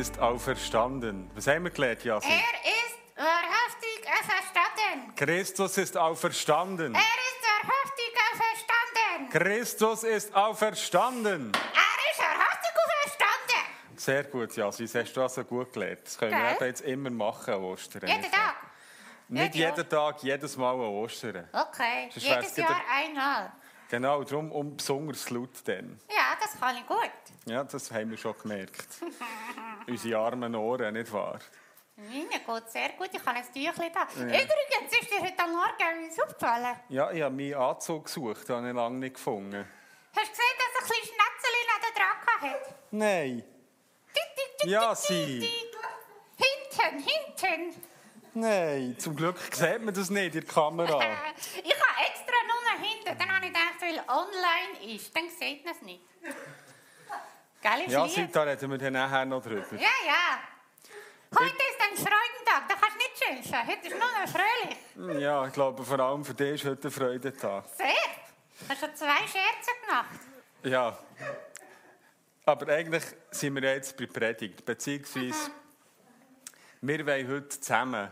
Ist auferstanden. Was haben wir gelernt, Jasin? Er ist wahrhaftig auferstanden. Christus ist auferstanden. Er ist wahrhaftig auferstanden. Christus ist auferstanden. Er ist wahrhaftig auferstanden. Sehr gut, Jasin. Das hast du also gut gelernt. Das können wir Gell? eben jetzt immer machen Ostern. Jeden Tag. Nicht Jede jeden Tag, jedes Mal an Ostern. Okay, Sonst jedes Jahr einmal. Genau, darum um besonders laut dann. Ja, das kann ich gut. Ja, das haben wir schon gemerkt. Unsere armen Ohren, nicht wahr? Mir geht sehr gut, ich habe ein Tüchlein da. Übrigens ist dir heute Morgen etwas aufgefallen. Ja, ich habe meinen Anzug gesucht, den habe ich lange nicht gefunden. Hast du gesehen, dass ein kleines Schnätzchen neben dran hat? Nein. Ja, sie. Hinten, hinten. Nein, zum Glück sieht man das nicht in der Kamera. Ich habe extra nur hinten. Dann ich weil online ist, dann sieht man es nicht. Gell, ist Ja, lieb. Sita, reden wir nachher noch drüber. Ja, ja. Heute ist ein Freudentag, da kannst du nicht schimpfen. Heute ist nur noch fröhlich. Ja, ich glaube, vor allem für dich ist heute ein Freudentag. Sehr. Du hast schon zwei Scherze gemacht. Ja. Aber eigentlich sind wir jetzt bei Predigt, beziehungsweise wir wollen heute zusammen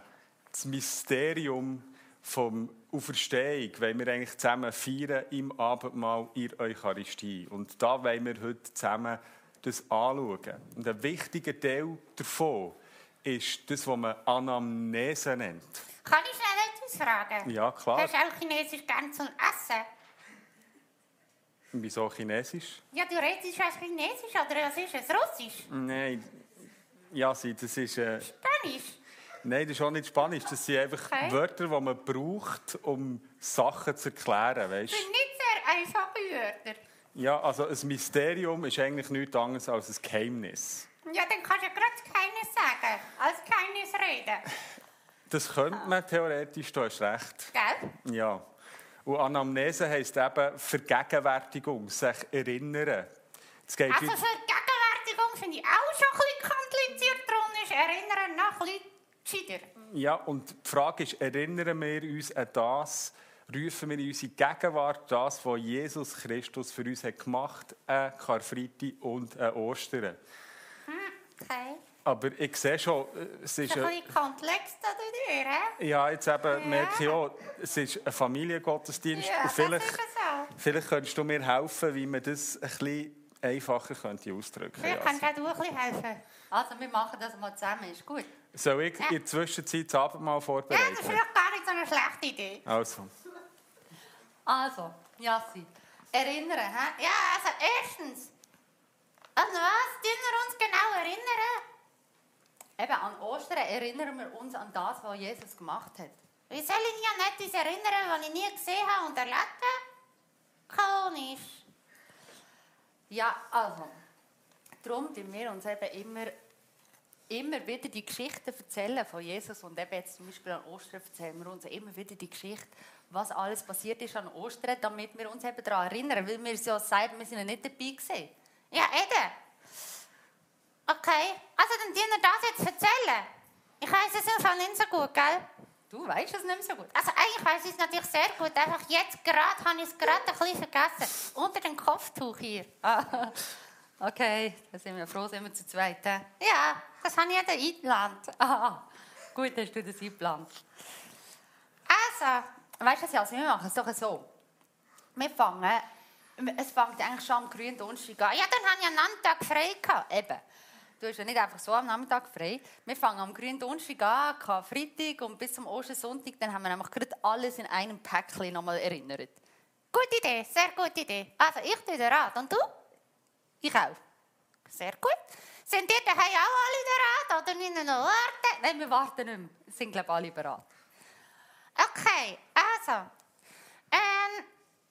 das Mysterium vom Auferstehung, wollen wir eigentlich zusammen feiern im Abendmahl in der Eucharistie. Und da wollen wir heute zusammen das anschauen. Und ein wichtiger Teil davon ist das, was man Anamnese nennt. Kann ich schnell etwas fragen? Ja, klar. Hast du auch Chinesisch gern zum Essen? Wieso Chinesisch? Ja, du redest was Chinesisch oder was ist es? Russisch? Nein, ja, das ist... Äh, Spanisch? Nein, das ist auch nicht Spanisch. Das sind einfach Okay. Wörter, die man braucht, um Sachen zu erklären. Weißt? Das sind nicht sehr einfache Wörter. Ja, also ein Mysterium ist eigentlich nichts anderes als ein Geheimnis. Ja, dann kannst du ja gerade keines sagen, als keines reden. Das könnte man theoretisch, du hast recht. Gell? Ja. Und Anamnese heisst eben Vergegenwärtigung, sich erinnern. Es geht Also wie- für Gegenwärtigung finde ich auch schon ein bisschen kompliziert. Darum ist Erinnern noch ein bisschen gescheiter. Ja, und die Frage ist, erinnern wir uns an das, rufen wir in unsere Gegenwart das, was Jesus Christus für uns hat gemacht hat, an Karfreitag und an Ostern. Okay. Aber ich sehe schon, äh, es ist... Ein bisschen komplex da dir, hä? ja, jetzt eben merke ich auch, es ist ein Familiengottesdienst. Ja, vielleicht, auch. vielleicht könntest du mir helfen, wie man das ein bisschen einfacher könnte ausdrücken Vielleicht könnte. kannst du auch du ein bisschen helfen. Also, wir machen das mal zusammen, ist gut. Soll ich in der Zwischenzeit das Abendmahl Ja, das ist vorbereiten? vielleicht gar nicht so eine schlechte Idee. Also, Also, Jassi, erinnern, hä? Ja, also erstens. An was tun wir uns genau erinnern? Eben, an Ostern erinnern wir uns an das, was Jesus gemacht hat. Wie soll ich mich an etwas erinnern, was ich nie gesehen habe und erlebt habe? Ja, also, darum tun wir uns eben immer, immer wieder die Geschichten erzählen von Jesus. Und eben jetzt zum Beispiel an Ostern erzählen wir uns immer wieder die Geschichte, was alles passiert ist an Ostern, damit wir uns eben daran erinnern. Weil wir ja sagen, wir sind ja nicht dabei gewesen. Ja, eben. Okay, also dann wir das jetzt erzählen. Ich weiß es Fall nicht so gut, gell? Du weißt es nicht mehr so gut. Also eigentlich weiß ich es natürlich sehr gut, einfach jetzt gerade habe ich es gerade ein bisschen vergessen. Unter dem Kopftuch hier. Ah, okay, da sind wir froh, sind wir zu zweit. Ja, das habe ich ja eingeplant. Ah, gut, hast du das eingeplant. Also, Weißt du, was, Jasmin, wir machen es doch so. Wir fangen, es fängt eigentlich schon am grünen Donnerstag an. ja, dann habe ich einen Nachmittag frei gehabt. Eben. Du hast ja nicht einfach so am Nachmittag frei. Wir fangen am grünen Donnerstag an, kein Freitag und bis zum Ostersonntag, dann haben wir nämlich gerade alles in einem Päckchen nochmal erinnert. Gute Idee, sehr gute Idee. Also, ich tue den Rat. Und du? Ich auch. Sehr gut. Sind ihr daheim auch alle der Rat oder müssen wir noch warten? Nein, wir warten nicht mehr. Es sind, glaube ich, alle bereit. Okay, also. Ähm,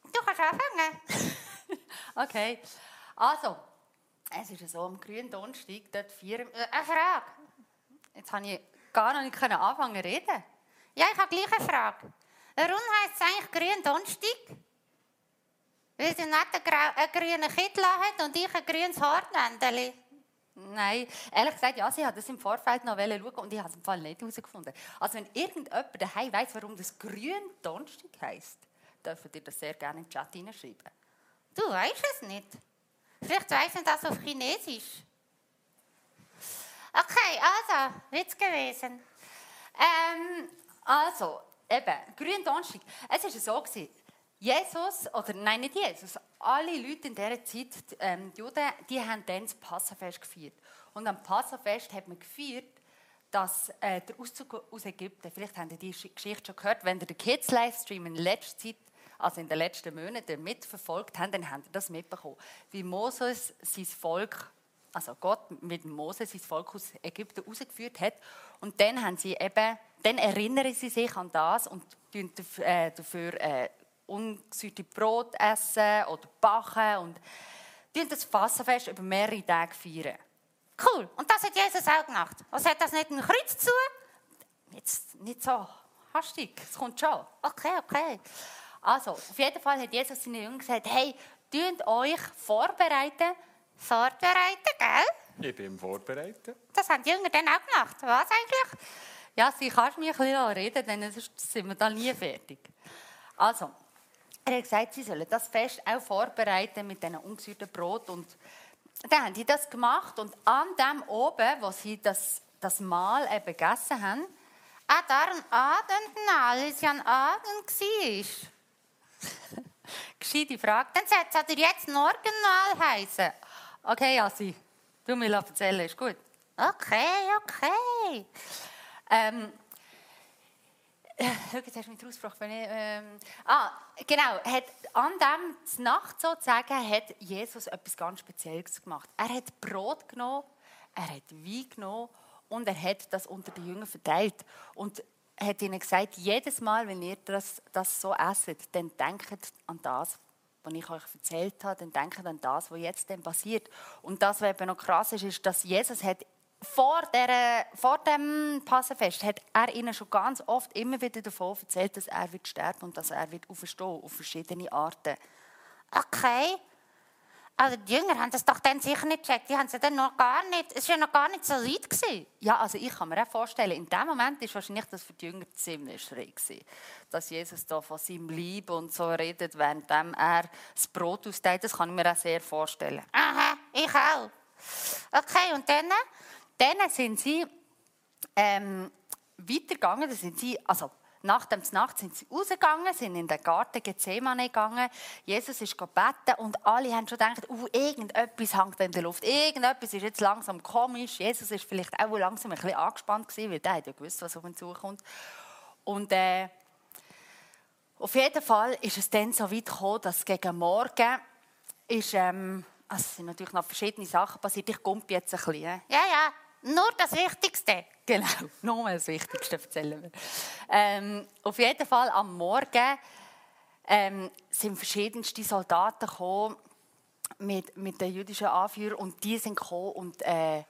du kannst anfangen. Okay. Also, es ist so, am grünen Donnerstag, dort vier... Äh, Eine Frage. Jetzt habe ich gar noch nicht anfangen zu reden. Ja, ich habe gleich eine Frage. Warum heisst es eigentlich grün Donnerstag? Weil sie nicht einen, grünen Kittel hat und ich ein grünes Haarnändeli. Nein, ehrlich gesagt, ja, sie hat das im Vorfeld noch schauen und ich habe es im Fall nicht herausgefunden. Also wenn irgendjemand daheim weiss, warum das grün Donnerstag heisst, dürft ihr das sehr gerne in den Chat hineinschreiben. Du weißt es nicht. Vielleicht weiss ich das auf Chinesisch. Okay, also, Witz gewesen. Ähm, also, eben, grün Donnerstag. Es war so, Jesus, oder nein, nicht Jesus, alle Leute in dieser Zeit, ähm, die Juden, die haben dann das Passafest gefeiert. Und am Passafest hat man gefeiert, dass äh, der Auszug aus Ägypten, vielleicht habt ihr die Sch- Geschichte schon gehört, wenn ihr den Kids-Livestream in letzter Zeit, also in den letzten Monaten mitverfolgt habt, dann habt ihr das mitbekommen. Wie Moses sein Volk, also Gott mit Moses sein Volk aus Ägypten rausgeführt hat. Und dann haben sie eben, dann erinnern sie sich an das und dafür, äh, äh, ungesüßte Brot essen oder backen und das Fassenfest über mehrere Tage feiern. Cool. Und das hat Jesus auch gemacht. Was hat das nicht ein Kreuz zu? Jetzt nicht so hastig, es kommt schon. Okay, okay. Also, auf jeden Fall hat Jesus seinen Jüngern gesagt, hey, tut euch vorbereiten. Vorbereiten, gell? Ich bin vorbereitet. Das haben die Jünger dann auch gemacht. Was eigentlich? Ja, sie kannst mich ein bisschen reden, denn sonst sind wir da nie fertig. Also, er hat gesagt, sie sollen das Fest auch vorbereiten mit diesen ungesüßten Brot. Und dann haben die das gemacht und an dem oben, wo sie das, das Mahl eben gegessen haben, Ah, darum Aden, alles ja ein Aden war. gescheite Frage. Dann sollte es jetzt Morgenmahl heißen. Okay, Assi, du mir erzählen, ist gut. Okay, okay. Ähm, äh, jetzt hast du mich rausgefragt. Wenn ich, ähm, ah, genau. Hat, an dem Nacht sozusagen hat Jesus etwas ganz Spezielles gemacht. Er hat Brot genommen, er hat Wein genommen und er hat das unter die Jünger verteilt. Und hat ihnen gesagt, jedes Mal, wenn ihr das, das so esset, dann denkt an das, was ich euch erzählt habe, dann denkt an das, was jetzt dann passiert. Und das, was eben noch krass ist, ist, dass Jesus hat vor, der, vor dem Passenfest hat er ihnen schon ganz oft immer wieder davon erzählt, dass er wird sterben und dass er wird auferstehen auf verschiedene Arten. Okay. Also die Jünger haben das doch dann sicher nicht gecheckt. Die haben es ja dann noch gar nicht, es war ja noch gar nicht so weit. Gewesen. Ja, also ich kann mir auch vorstellen, in dem Moment ist wahrscheinlich das für die Jünger ziemlich schräg gewesen, dass Jesus da von seinem Lieb und so redet, während er das Brot austeilt. Das kann ich mir auch sehr vorstellen. Aha, ich auch. Okay, und dann? Dann sind sie ähm, weitergegangen. Dann sind sie, also nach dem Nacht sind sie rausgegangen, sind in den Garten Gethsemane gegangen. Jesus ist gebeten und alle haben schon gedacht, uh, irgendetwas hängt in der Luft. Irgendetwas ist jetzt langsam komisch. Jesus ist vielleicht auch langsam ein bisschen angespannt gewesen, weil hat ja gewusst, was auf ihn zukommt. Und äh, auf jeden Fall ist es dann so weit gekommen, dass gegen Morgen ist, ähm, also es sind natürlich noch verschiedene Sachen passiert. Ich kumpe jetzt ein bisschen. äh. Ja, ja, nur das Wichtigste. Genau, nur das Wichtigste erzählen wir. Ähm, auf jeden Fall am Morgen ähm, sind verschiedenste Soldaten gekommen mit, mit den jüdischen Anführern und die sind gekommen und äh,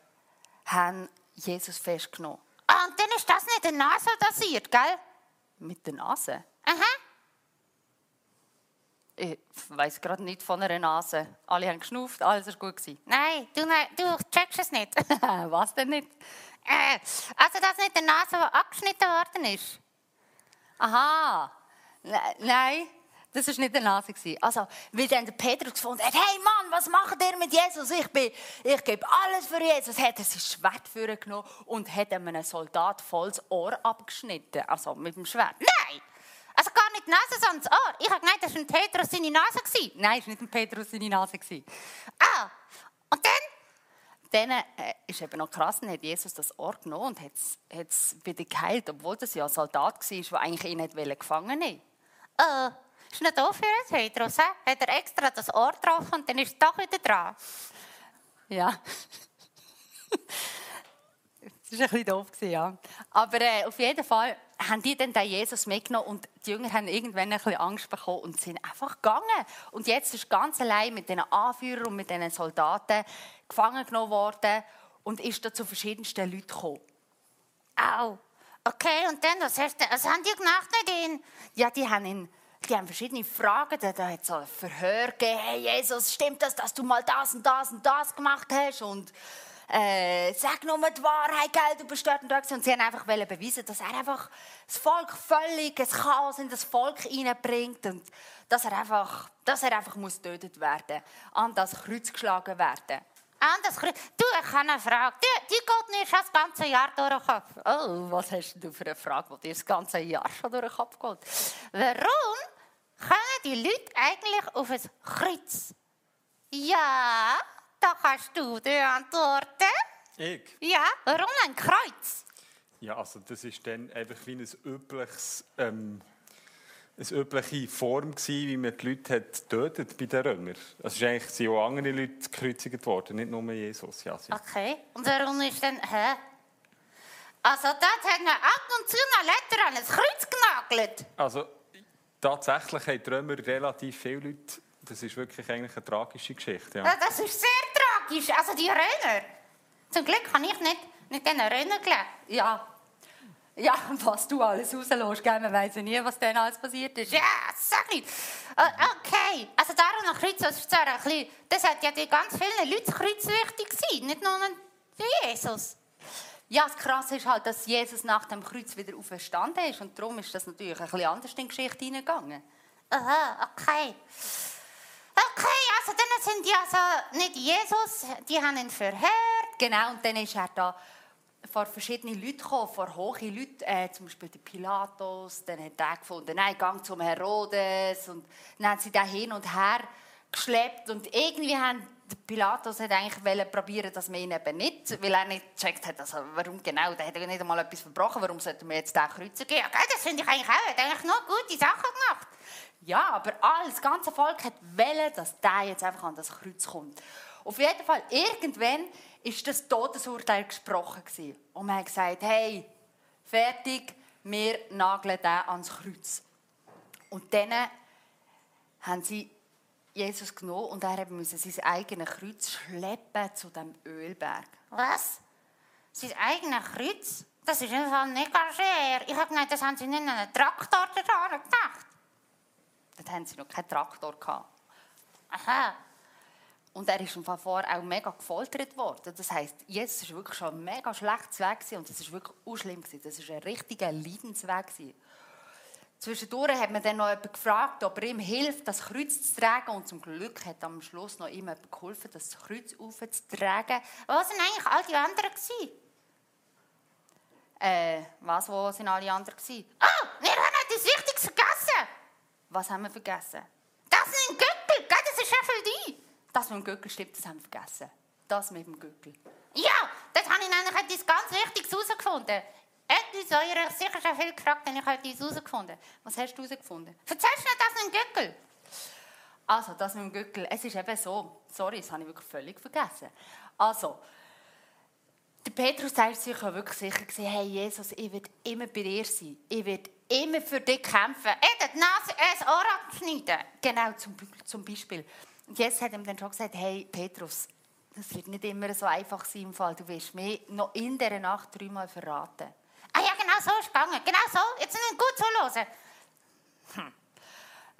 haben Jesus festgenommen. Ah, und dann ist das nicht der Nase passiert, gell? Mit der Nase. Aha. Ich weiß gerade nicht von einer Nase. Alle haben geschnauft, alles war gut. Nein, du, du checkst es nicht. Was denn nicht? äh, also das nicht der Nase, abgeschnitten worden ist. Aha. Ne- Nein, das war nicht der Nase. Also, weil dann der Petrus gefunden hat, hey Mann, was macht ihr mit Jesus? Ich, bin, ich gebe alles für Jesus. Hat er sein Schwert vorgenommen und hat einem Soldat volles Ohr abgeschnitten. Also mit dem Schwert. Nein! Die Nase, das Ohr. Ich habe gemeint, das war ein Petrus seine Nase. gewesen. Nein, es war nicht ein Petrus seine Nase. Ah, und dann? Dann äh, ist eben noch krass, dann hat Jesus das Ohr genommen und hat es wieder geheilt, obwohl das ja ein Soldat war, der eigentlich ihn nicht gefangen wollte. Äh, ist nicht doof für einen Petrus, he? Hat er extra das Ohr getroffen und dann ist es doch wieder dran. Ja. Das war ein bisschen doof, ja. Aber äh, auf jeden Fall haben die dann den Jesus mitgenommen und die Jünger haben irgendwann ein bisschen Angst bekommen und sind einfach gegangen. Und jetzt ist ganz allein mit den Anführern und mit den Soldaten gefangen genommen worden und ist da zu verschiedensten Leuten gekommen. Au. Okay, und dann, was, hast du, was haben die gemacht mit ihnen? Ja, die haben ihn die haben verschiedene Fragen. Da hat es ein Verhör gegeben. Hey Jesus, stimmt das, dass du mal das und das und das gemacht hast? Und äh, sag nur die Wahrheit, gell, du bist dort und dort. Und sie haben einfach beweisen, dass er einfach das Volk völlig ein Chaos in das Volk hineinbringt und dass er einfach, dass er einfach muss getötet werden, an das Kreuz geschlagen werden. An das Kreuz. Du, ich habe eine Frage. Die, die geht mir schon das ganze Jahr durch den Kopf. Oh, was hast du für eine Frage, die dir das ganze Jahr schon durch den Kopf geht? Warum kommen die Leute eigentlich auf ein Kreuz? Ja, da kannst du dir antworten. Ich? Ja, warum ein Kreuz? Ja, also das ist dann einfach wie ein übliches, ähm, eine übliche Form gewesen, wie man die Leute hat getötet bei den Römern. Also es eigentlich, sind auch andere Leute gekreuzigt worden, nicht nur Jesus. Ja, sie- Okay, und warum ist denn, hä? Also dort hat man ab und zu noch Letter an ein Kreuz genagelt. Also tatsächlich haben die Römer relativ viele Leute, das ist wirklich eigentlich eine tragische Geschichte. Ja. Ja, Das ist sehr tragisch. Also die Römer. Zum Glück habe ich nicht mit diesen Römern gelebt. Ja. Ja, was du alles rauslässt, gell? man weiss ja nie, was dann alles passiert ist. Ja, sag nicht. Äh, Okay, also darum noch Kreuz, das ist zwar ein bisschen, das hat ja die ganz vielen Leute das Kreuz wichtig gewesen, nicht nur der Jesus. Ja, das Krasse ist halt, dass Jesus nach dem Kreuz wieder auferstanden ist und darum ist das natürlich ein bisschen anders in die Geschichte hineingegangen. Aha, okay. Okay, also dann sind die also nicht Jesus, die haben ihn verhört. Genau, und dann ist er da vor verschiedene Leute gekommen, vor hohe Leute, äh, zum Beispiel der Pilatus, dann hat er gefunden, nein, gang zum Herodes und dann haben sie da hin und her geschleppt und irgendwie haben Pilatus hat eigentlich probieren, dass man ihn eben nicht, weil er nicht gecheckt hat, also warum genau, der hat ja nicht einmal etwas verbrochen, warum sollten wir jetzt den kreuzen gehen? Ja, das finde ich eigentlich auch, er hat eigentlich noch gute Sachen gemacht. Ja, aber all, das ganze Volk hat wollen, dass der jetzt einfach an das Kreuz kommt. Auf jeden Fall, irgendwann ist das Todesurteil gesprochen gewesen. Und man hat gesagt, hey, fertig, wir nageln den ans Kreuz. Und dann haben sie Jesus genommen und er musste sein eigenes Kreuz schleppen zu dem Ölberg. Was? Sein eigenes Kreuz? Das ist im Fall nicht ganz schwer. Ich habe gemeint, das haben sie nicht in einen Traktor da gedacht. Dort haben sie noch keinen Traktor. Aha. Und er ist im Fall vorher auch mega gefoltert worden. Das heisst, Jesus war wirklich schon mega schlechtes Weg und das war wirklich auch schlimm. gewesen. Das war ein richtiger Leidensweg. Zwischendurch hat man dann noch jemanden gefragt, ob er ihm hilft, das Kreuz zu tragen. Und zum Glück hat am Schluss noch ihm jemand geholfen, das Kreuz aufzutragen. Wo sind eigentlich all die anderen? Äh, was, wo sind alle anderen? Ah, wir haben etwas Wichtiges vergessen. Was haben wir vergessen? Das ist ein Göppel, gell? das ist ja für dich. Das mit dem Göckel stimmt, das haben wir vergessen. Das mit dem Göckel. Ja, das habe ich nämlich etwas ganz Wichtiges herausgefunden. Etwas, was ihr sicher schon viel gefragt habt, ich etwas herausgefunden. Was hast du herausgefunden? Erzählst du das mit dem Göppel? Also, das mit dem Gückel. Es ist eben so, sorry, das habe ich wirklich völlig vergessen. Also, der Petrus sagt sich ja wirklich sicher, gewesen, hey Jesus, ich werde immer bei dir sein. Ich werde immer für dich kämpfen. Eben, die Nase, das Ohr abschneiden. Genau, zum, zum Beispiel. Und Jesus hat ihm dann schon gesagt, hey Petrus, das wird nicht immer so einfach sein im Fall. Du wirst mich noch in dieser Nacht dreimal verraten. Ah ja, genau so ist es gegangen. Genau so. Jetzt nicht gut zuhören.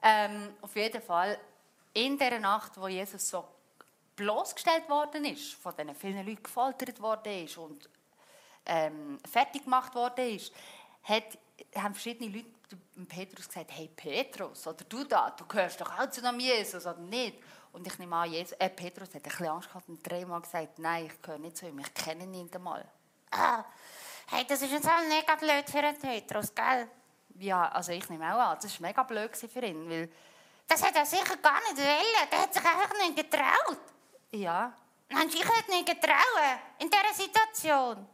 Ähm, auf jeden Fall, in dieser Nacht, wo Jesus so bloßgestellt worden ist, von diesen vielen Leuten gefoltert worden ist und ähm, fertig gemacht worden ist, hat, haben verschiedene Leute dem Petrus gesagt, hey Petrus, oder du da, du gehörst doch auch zu dem Jesus, oder nicht? Und ich nehme an, Jesus, äh, Petrus hat ein bisschen Angst gehabt und dreimal gesagt, nein, ich gehöre nicht zu ihm, ich kenne ihn nicht einmal. Ah, hey, das ist jetzt auch mega blöd für einen Petrus, gell? Ja, also ich nehme auch an, das war mega blöd für ihn, weil, Das hat er sicher gar nicht wollen. Der hat sich einfach nicht getraut. Ja, Mensch, ich hätte nicht getrauen in dieser Situation.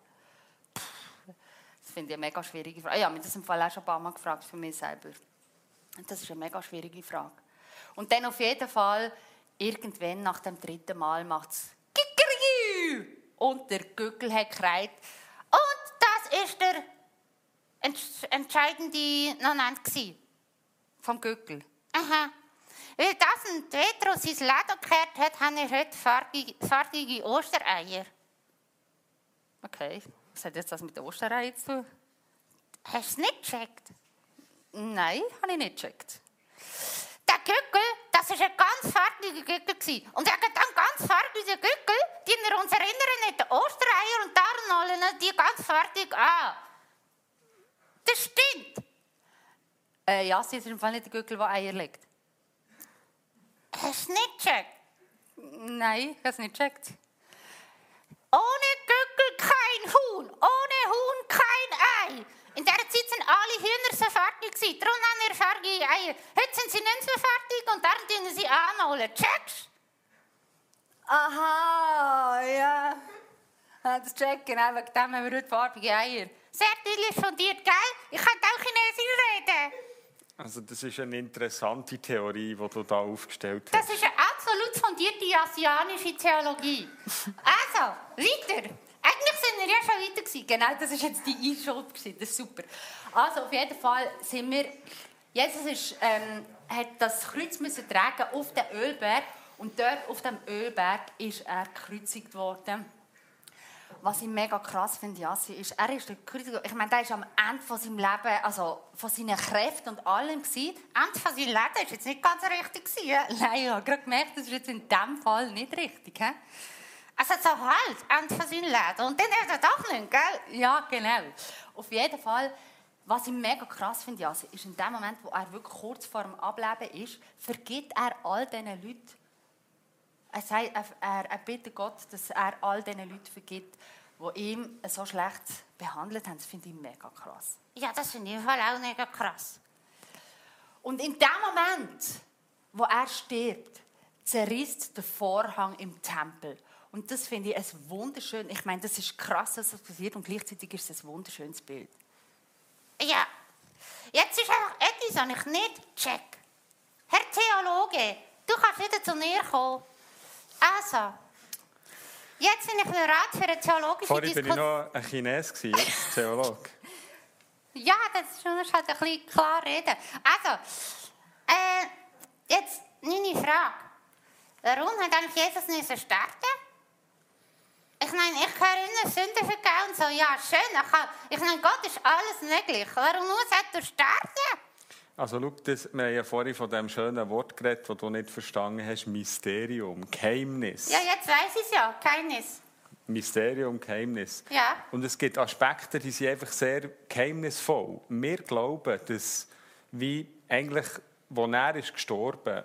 Das finde ich eine mega schwierige Frage. Ich habe mich das im Fall auch schon ein paar Mal gefragt für mich selber. Das ist eine mega schwierige Frage. Und dann auf jeden Fall, irgendwann nach dem dritten Mal macht es! Und der Gückel hat gekreit, Und das ist der entsch- entscheidende Moment. Vom Gückel. Aha. Weil das ein Petrus sein Leben gekehrt hat, haben wir heute farbige, farbige Ostereier. Okay. Was hat jetzt das mit der Osterei zu tun? Hast du es nicht gecheckt? Nein, habe ich nicht gecheckt. Der Gückel, das war ein ganz farbiger Gückel. Und wegen dem ganz farbigen Gückel, die wir uns erinnern an die Ostereier und darum holen die ganz farbig an. Das stimmt. Äh, ja, sie ist im Fall nicht der Gückel, der Eier legt. Hast du nicht gecheckt? Nein, ich habe es nicht gecheckt. Ohne Gückel kein Huhn, ohne Huhn kein Ei. In dieser Zeit sind alle Hühner so fertig gewesen. Darum haben wir farbige Eier. Heute sind sie nicht so fertig und darum tun sie anholen. Checkst? Aha, ja. Ah, Das checken, genau, wegen dem haben wir heute farbige Eier. Sehr idyllisch fundiert, gell? Ich kann auch Chinesisch reden. Also das ist eine interessante Theorie, die du da aufgestellt Das hast. ist eine absolut fundierte asiatische Theologie. Also, weiter. Eigentlich sind wir ja schon weiter gewesen. Genau, das ist jetzt die Einschub, gewesen, das ist super. Also auf jeden Fall sind wir, Jesus ist, ähm, hat das Kreuz müssen tragen auf den Ölberg und dort auf dem Ölberg ist er gekreuzigt worden. Was ich mega krass finde, Jassi, ist, er ist der gekreuzigt, ich meine, der ist am Ende von seinem Leben, also von seinen Kräften und allem gewesen. Ende von seinem Leben war jetzt nicht ganz richtig. gewesen? Nein, ich habe gerade gemerkt, das ist jetzt in diesem Fall nicht richtig. He? Also so halt, Ende von seinem Leben. Und dann ist er doch nicht, gell? Ja, genau. Auf jeden Fall, was ich mega krass finde, Jasi, ist in dem Moment, wo er wirklich kurz vor dem Ableben ist, vergibt er all diesen Leuten. Er, sagt, er, er, er bittet Gott, dass er all diesen Leuten vergibt, die ihm so schlecht behandelt haben. Das finde ich mega krass. Ja, das finde ich im Fall auch mega krass. Und in dem Moment, wo er stirbt, zerrisst der Vorhang im Tempel. Und das finde ich ein wunderschön. Ich meine, das ist krass, das passiert und gleichzeitig ist es ein wunderschönes Bild. Ja. Jetzt ist einfach etwas, was ich nicht check. Herr Theologe, du kannst wieder zu mir kommen. Also, jetzt bin ich bereit für eine theologische Vorhin bin ich Diskussion. noch ein Chines, jetzt Theologe. Ja, das ist schon halt ein bisschen klar reden. Also, äh, jetzt meine Frage. Warum hat eigentlich Jesus müssen sterben? Ich meine, ich kann erinnern, Sünden vergeben und so. Ja, schön. Ich, kann, ich meine, Gott ist alles möglich. Warum muss er sterben? Also schau, das, wir haben ja vorhin von dem schönen Wort geredet, das du nicht verstanden hast, Mysterium, Geheimnis. Ja, jetzt weiß ich es ja. Keines. Mysterium, Geheimnis. Ja. Und es gibt Aspekte, die sind einfach sehr geheimnisvoll. Wir glauben, dass wie eigentlich, wo er ist gestorben,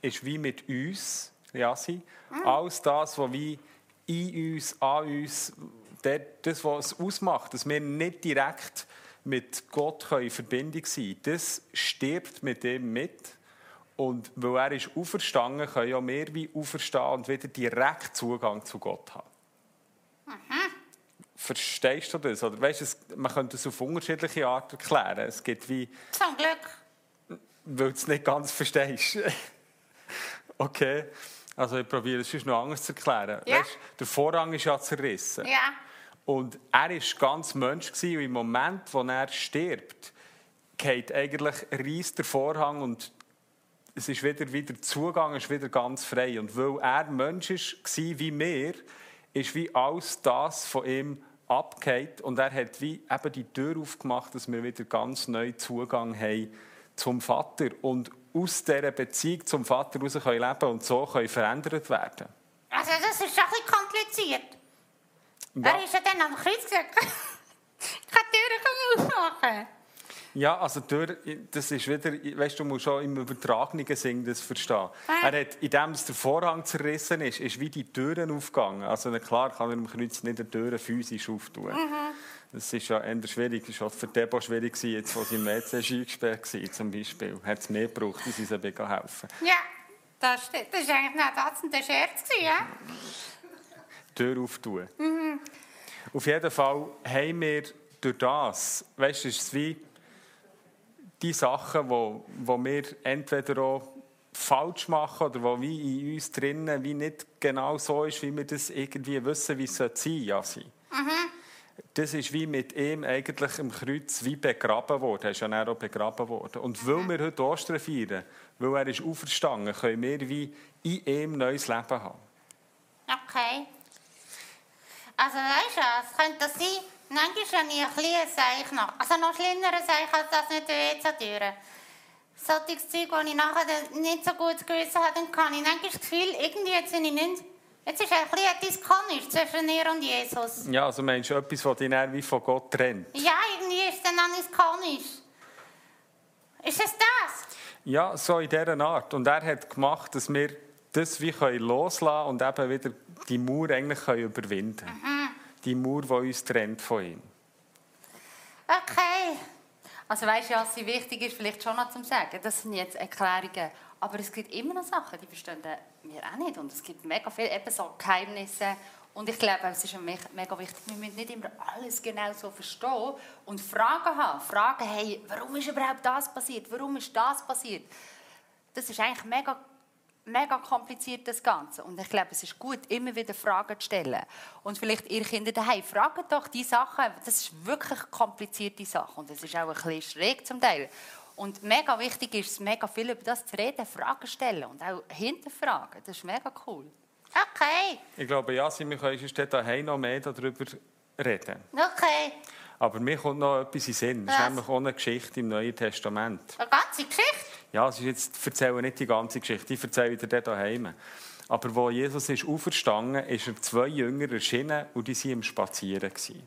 ist wie mit uns, Jassi, alles das, was wie in uns, an uns, das, was es ausmacht, dass wir nicht direkt mit Gott in Verbindung sein können, das stirbt mit ihm mit. Und weil er ist auferstanden, können ja wir wie auferstehen und wieder direkt Zugang zu Gott haben. Verstehst du das? Oder weißt, du, man könnte es auf unterschiedliche Arten erklären. Es gibt wie, Zum Glück. weil du es nicht ganz verstehst. okay, also ich probiere es noch anders zu erklären. Ja. Weißt, der Vorhang ist ja zerrissen. Ja. Und er war ganz Mensch gewesen, und im Moment, wo er stirbt, geht eigentlich reißt der Vorhang und es ist wieder, wieder Zugang ist wieder ganz frei. Und weil er Mensch war wie wir, ist wie alles das von ihm abgeht und er hat wie eben die Tür aufgemacht, dass wir wieder ganz neu Zugang haben zum Vater und aus dieser Beziehung zum Vater heraus können leben und so können verändert werden. Also, das ist ein bisschen kompliziert. Ja. Er ist ja dann am Kreuz gesagt, ich kann die Türen aufmachen. Ja, also durch, das ist wieder, weißt du, du musst schon im übertragenen Sinn das verstehen. Ah. Er hat, indem es der Vorhang zerrissen ist, ist wie die Türen aufgegangen. Also klar kann er im Kreuz nicht die Türen physisch auftun. Mhm. Das ist ja eher schwierig. Das war auch für Debo schwierig, jetzt, wo sie im WC eingesperrt war, zum Beispiel. Hat es mehr gebraucht, dass sie helfen Ja, das stimmt. Das war eigentlich noch das ein Scherz, ja? Tür auftun. Mhm. Auf jeden Fall haben wir durch das, weißt du, es ist wie die Sachen, wo, wo wir entweder auch falsch machen oder wo wie in uns drinnen wie nicht genau so ist, wie wir das irgendwie wissen, wie es sein. Ja, sein. das ist wie mit ihm eigentlich im Kreuz wie begraben worden. Er ist ja dann auch begraben worden. Und weil wir heute Ostern feiern, weil er ist auferstanden, können wir wie in ihm neues Leben haben. Okay. Also weißt du, es könnte sein, manchmal habe ich ein kleines Seich noch. Also noch schlimmeres Seich als das mit der WC-Türe. Solches Zeug, das ich nachher nicht so gut gewissen habe, dann kann ich manchmal das Gefühl, irgendwie jetzt bin ich nicht... Jetzt ist ein bisschen etwas komisch zwischen mir und Jesus. Ja, also meinst du etwas, das dich wie von Gott trennt? Ja, irgendwie ist dann alles komisch. Ist es das? Ja, so in dieser Art. Und er hat gemacht, dass wir das wie können loslassen und eben wieder die Mauer eigentlich können überwinden können. Die Mauer, die uns trennt von ihm. Okay. Also weißt du, was wichtig ist, vielleicht schon noch zu sagen, das sind jetzt Erklärungen, aber es gibt immer noch Sachen, die verstehen wir auch nicht und es gibt mega viele eben so Geheimnisse und ich glaube, es ist me- mega wichtig, wir müssen nicht immer alles genau so verstehen und Fragen haben. Fragen, hey, warum ist überhaupt das passiert? Warum ist das passiert? Das ist eigentlich mega, mega kompliziert, das Ganze. Und ich glaube, es ist gut, immer wieder Fragen zu stellen. Und vielleicht ihr Kinder daheim, fragt doch die Sachen. Das ist wirklich komplizierte Sache. Und es ist auch ein bisschen schräg zum Teil. Und mega wichtig ist es, mega viel über das zu reden, Fragen stellen und auch hinterfragen. Das ist mega cool. Okay. Ich glaube, ja, wir können uns dort daheim noch mehr darüber reden. Okay. Aber mir kommt noch etwas in den Sinn. Das ist nämlich auch eine Geschichte im Neuen Testament. Eine ganze Geschichte? Ja, es ist jetzt, ich erzähle nicht die ganze Geschichte, ich erzähle dir dort daheim. Aber wo Jesus ist auferstanden, ist er zwei Jünger erschienen und die waren im Spazieren. gewesen.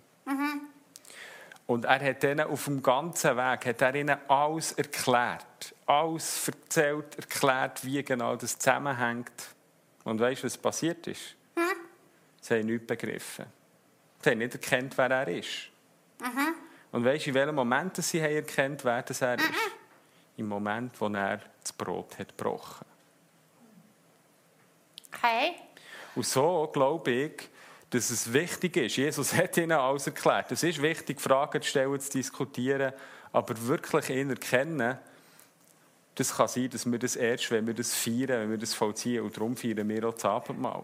Und er hat ihnen auf dem ganzen Weg hat er ihnen alles erklärt. Alles erzählt, erklärt, wie genau das zusammenhängt. Und weißt du, was passiert ist? Sie haben nichts begriffen. Sie haben nicht erkannt, wer er ist. Und weißt du, in welchem Moment sie haben erkannt, wer das er ist? Im Moment, wo er das Brot hat gebrochen. Okay. Und so glaube ich, dass es wichtig ist. Jesus hat ihnen alles erklärt. Es ist wichtig, Fragen zu stellen, zu diskutieren, aber wirklich ihn erkennen, das kann sein, dass wir das erst, wenn wir das feiern, wenn wir das vollziehen. Und darum feiern wir auch das Abendmahl.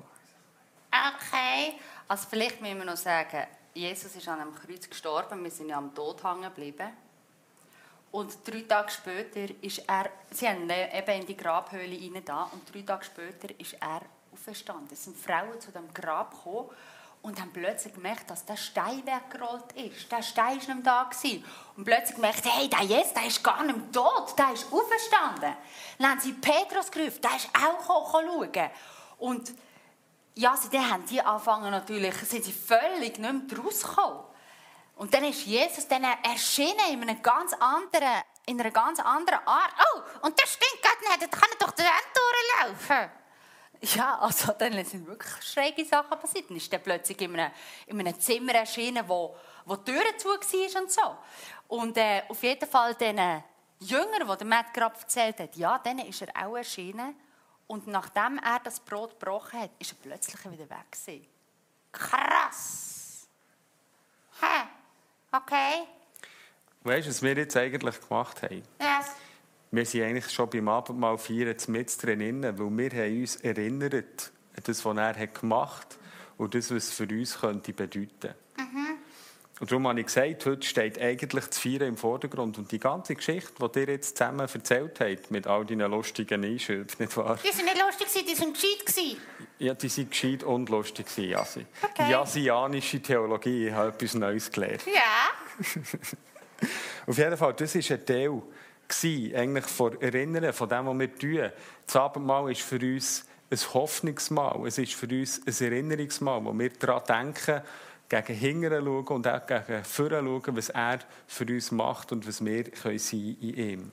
Okay. Also vielleicht müssen wir noch sagen, Jesus ist an einem Kreuz gestorben, wir sind ja am Tod hängen geblieben. Und drei Tage später ist er, sie haben eben in die Grabhöhle rein da, und drei Tage später ist er auferstanden. Es sind Frauen zu dem Grab gekommen und haben plötzlich gemerkt, dass der Stein weggerollt ist. Der Stein war nicht mehr da. Gewesen. Und plötzlich gemerkt, hey, der Jesus, der ist gar nicht mehr tot, der ist auferstanden. Dann haben sie Petrus gerufen, der ist auch gekommen. Und ja, sie, haben die angefangen natürlich, sind sie völlig nicht mehr rausgekommen. Und dann ist Jesus dann erschienen in, einem ganz anderen, in einer ganz anderen Art. Oh, und das stimmt gerade nicht. Das kann doch die Wand durchlaufen. Ja, also dann sind wirklich schräge Sachen passiert. Dann ist er plötzlich in einem, in einem Zimmer erschienen, wo, wo die Türen zu war und so. Und äh, auf jeden Fall den Jünger, die der Matt gerade erzählt hat, ja, dann ist er auch erschienen. Und nachdem er das Brot gebrochen hat, ist er plötzlich wieder weg gewesen. Krass. Hä? Okay. Weißt du, was wir jetzt eigentlich gemacht haben? Yes. Wir sind eigentlich schon beim Abendmahl feiern mit drinnen, weil wir haben uns erinnert an das, was er gemacht hat und das, was es für uns könnte bedeuten. Und darum habe ich gesagt, heute steht eigentlich das Feiern im Vordergrund. Und die ganze Geschichte, die ihr jetzt zusammen erzählt habt, mit all deinen lustigen Einschüben, nicht wahr? Die sind nicht lustig, die sind gescheit. Ja, die waren gescheit und lustig, Jasi. Okay. Jasianische Theologie, ich habe etwas Neues gelernt. Ja. Auf jeden Fall, das war ein Teil eigentlich von Erinnern, von dem, was wir tun. Das Abendmahl ist für uns ein Hoffnungsmahl. Es ist für uns ein Erinnerungsmahl, wo wir daran denken, gegen hinten schauen und auch gegen vorne schauen, was er für uns macht und was wir können sein in ihm.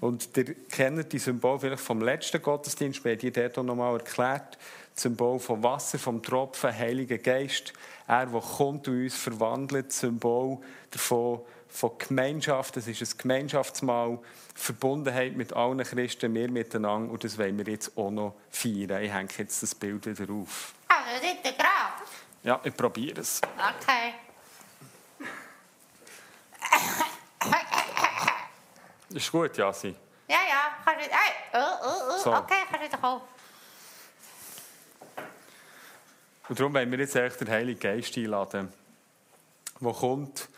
Und ihr kennt die Symbol vielleicht vom letzten Gottesdienst, wir haben die dort auch noch mal erklärt. Symbol vom Wasser, vom Tropfen, Heiliger Geist. Er, der kommt und uns verwandelt. Symbol davon, von Gemeinschaft. Das ist ein Gemeinschaftsmahl. Verbundenheit mit allen Christen, wir miteinander. Und das wollen wir jetzt auch noch feiern. Ich hänge jetzt das Bild wieder auf. Also. Ja, ich probiere es. Okay. Ist gut, Jasi. Ja, ja. Kannst du... Hey. Oh, oh, oh. So. Okay, kannst du wieder kommen. Und darum wollen wir jetzt echt den Heiligen Geist einladen. der kommt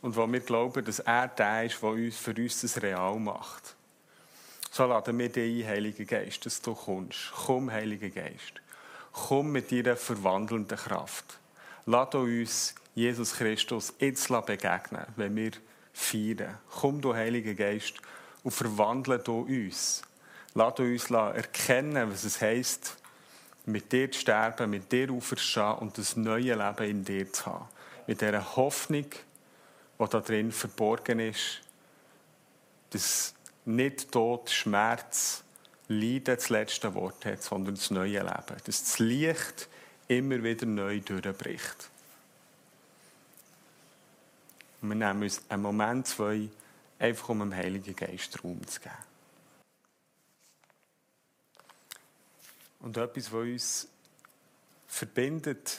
und wo wir glauben, dass er der ist, der uns, für uns das real macht. So laden wir dich ein, Heiliger Geist, dass du kommst. Komm, Heiliger Geist. Komm mit deiner verwandelnden Kraft. Lass uns Jesus Christus jetzt begegnen, wenn wir feiern. Komm, du Heiliger Geist, und verwandle du uns. Lass uns erkennen, was es heisst, mit dir zu sterben, mit dir aufzustehen und das neue Leben in dir zu haben. Mit dieser Hoffnung, die da drin verborgen ist, dass nicht Tod, Schmerz, Leiden das letzte Wort hat, sondern das neue Leben. Dass das Licht immer wieder neu durchbricht. Und wir nehmen uns einen Moment, zwei, einfach um dem Heiligen Geist Raum zu geben. Und etwas, was uns verbindet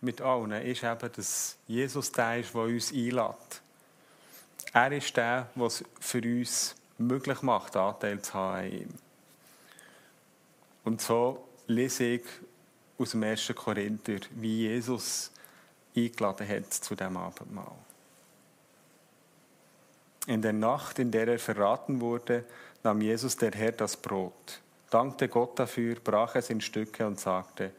mit allen, ist eben, dass Jesus der ist, der uns einlädt. Er ist der, der für uns möglich macht, Anteil zu haben ihm. Und so lese ich aus dem 1. Korinther, wie Jesus eingeladen hat zu dem Abendmahl. In der Nacht, in der er verraten wurde, nahm Jesus der Herr das Brot, dankte Gott dafür, brach es in Stücke und sagte,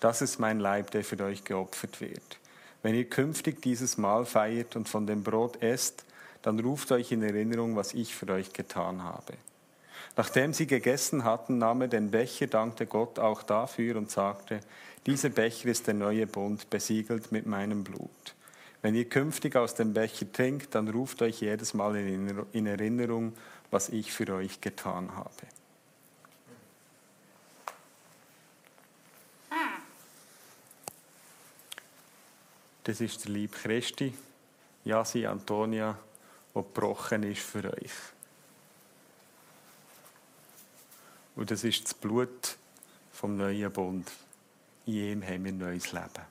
das ist mein Leib, der für euch geopfert wird. Wenn ihr künftig dieses Mahl feiert und von dem Brot esst, dann ruft euch in Erinnerung, was ich für euch getan habe. Nachdem sie gegessen hatten, nahm er den Becher, dankte Gott auch dafür und sagte, dieser Becher ist der neue Bund, besiegelt mit meinem Blut. Wenn ihr künftig aus dem Becher trinkt, dann ruft euch jedes Mal in Erinnerung, was ich für euch getan habe. Das ist der Lieb Christi, Jasi Antonia, der gebrochen ist für euch. Und das ist das Blut vom neuen Bund. In ihm haben wir ein neues Leben.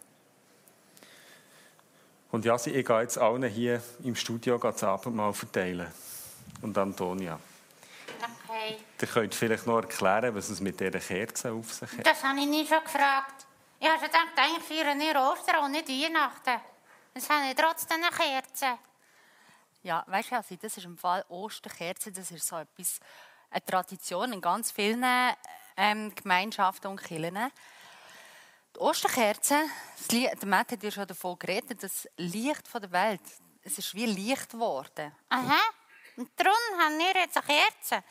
Und ja, ich gehe jetzt allen hier im Studio das Abendmahl verteilen. Und Antonia. Okay. Ihr könnt vielleicht noch erklären, was es mit dieser Kerze auf sich hat. Das habe ich nie schon gefragt. Ich habe schon gedacht, eigentlich feiern wir Ostern und nicht Weihnachten. Jetzt habe ich trotzdem eine Kerze. Ja, weißt du, also, das ist im Fall Osterkerze, das ist so etwas, eine Tradition in ganz vielen ähm, Gemeinschaften und Kirchen. Die Osterkerze, der Matt hat ja schon davon geredet, das Licht der Welt, es ist wie Licht geworden. Aha, und darum haben wir jetzt eine Kerze.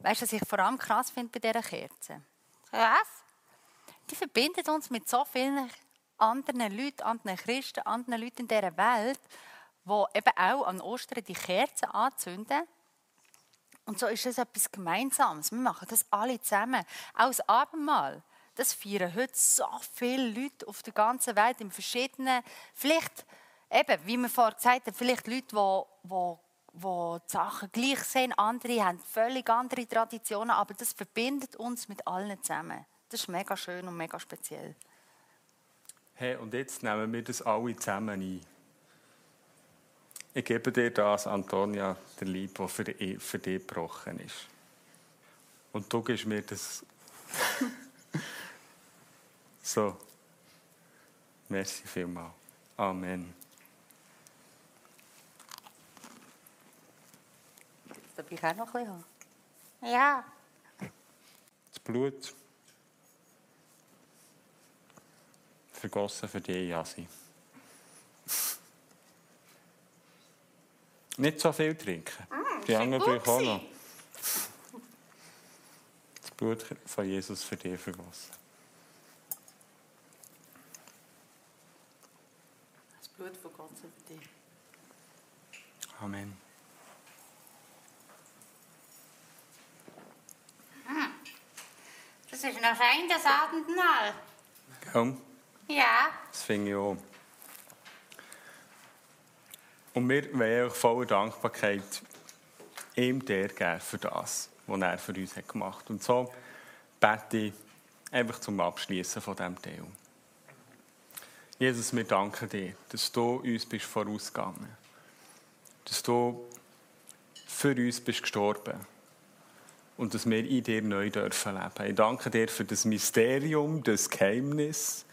Weißt du, was ich vor allem krass finde bei dieser Kerze? Was? Die verbindet uns mit so vielen anderen Leuten, anderen Christen, anderen Leuten in dieser Welt, die eben auch an Ostern die Kerzen anzünden. Und so ist es etwas Gemeinsames. Wir machen das alle zusammen. Auch das Abendmahl. Das feiern heute so viele Leute auf der ganzen Welt in verschiedenen, vielleicht eben, wie wir vorhin gesagt haben, vielleicht Leute, die, die die Sachen gleich sehen, andere haben völlig andere Traditionen, aber das verbindet uns mit allen zusammen. Das ist mega schön und mega speziell. Hey, und jetzt nehmen wir das alle zusammen ein. Ich gebe dir das, Antonia, der Lieb, der für, für dich gebrochen ist. Und du gibst mir das. so. Merci vielmals. Amen. Darf ich auch noch ein bisschen haben? Ja. Das Blut vergossen für dich, Jasi. Nicht so viel trinken. Mm, Die anderen brauchen auch noch. Das Blut von Jesus für dich vergossen. Das Blut von Gott sei für dich. Amen. Das ist noch fein, das Abendmahl. Komm, Ja. das finde ich auch. Und wir wollen euch voller Dankbarkeit ihm der geben für das, was er für uns gemacht hat. Und so bete ich einfach zum Abschließen von diesem Teil. Jesus, wir danken dir, dass du uns bist vorausgegangen Dass du für uns bist gestorben und dass wir in dir neu dürfen leben. Ich danke dir für das Mysterium, das Geheimnis,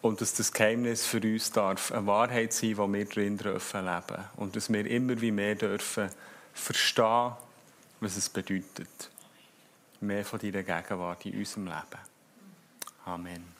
Und dass das Geheimnis für uns darf eine Wahrheit sein, die wir drin dürfen leben. Und dass wir immer wie mehr dürfen verstehen, was es bedeutet. Mehr von deiner Gegenwart in unserem Leben. Amen.